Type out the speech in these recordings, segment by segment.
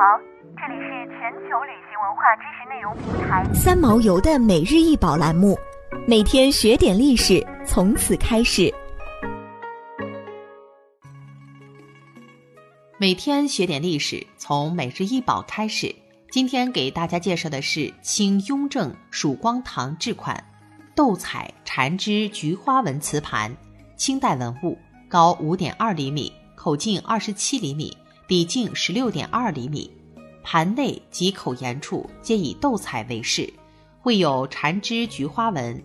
好，这里是全球旅行文化知识内容平台三毛游的每日一宝栏目，每天学点历史，从此开始。每天学点历史，从每日一宝开始。今天给大家介绍的是清雍正曙光堂制款斗彩缠枝菊花纹瓷盘，清代文物，高五点二厘米，口径二十七厘米，底径十六点二厘米。盘内及口沿处皆以斗彩为饰，绘有缠枝菊花纹。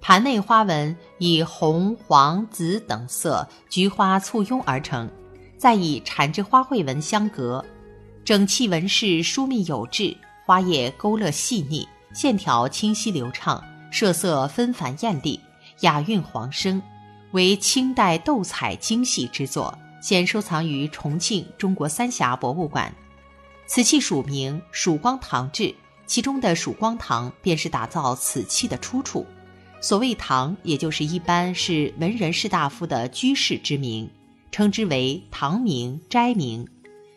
盘内花纹以红、黄、紫等色菊花簇拥而成，再以缠枝花卉纹相隔。整器纹饰疏密有致，花叶勾勒细腻，线条清晰流畅，设色纷繁艳丽，雅韵黄生，为清代斗彩精细之作，现收藏于重庆中国三峡博物馆。瓷器署名“曙光堂制”，其中的“曙光堂”便是打造瓷器的出处。所谓“堂”，也就是一般是文人士大夫的居室之名，称之为堂名、斋名。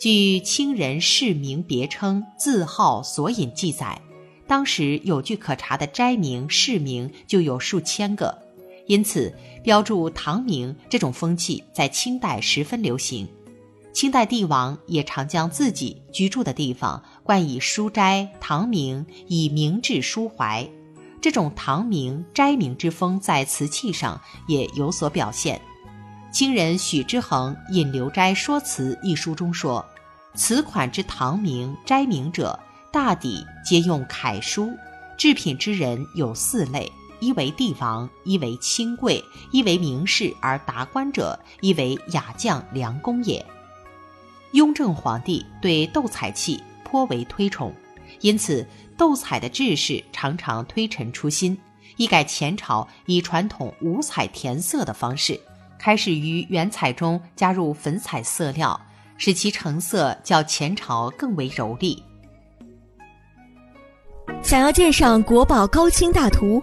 据清人氏名别称、字号索引记载，当时有据可查的斋名、氏名就有数千个，因此标注唐名这种风气在清代十分流行。清代帝王也常将自己居住的地方冠以书斋、唐名，以明志抒怀。这种唐名、斋名之风在瓷器上也有所表现。清人许之衡《引流斋说辞》一书中说。此款之唐名、斋名者，大抵皆用楷书。制品之人有四类：一为帝王，一为清贵，一为名士而达官者，一为雅匠良工也。雍正皇帝对斗彩器颇为推崇，因此斗彩的制式常常推陈出新，一改前朝以传统五彩填色的方式，开始于原彩中加入粉彩色料。使其成色较前朝更为柔丽。想要鉴赏国宝高清大图，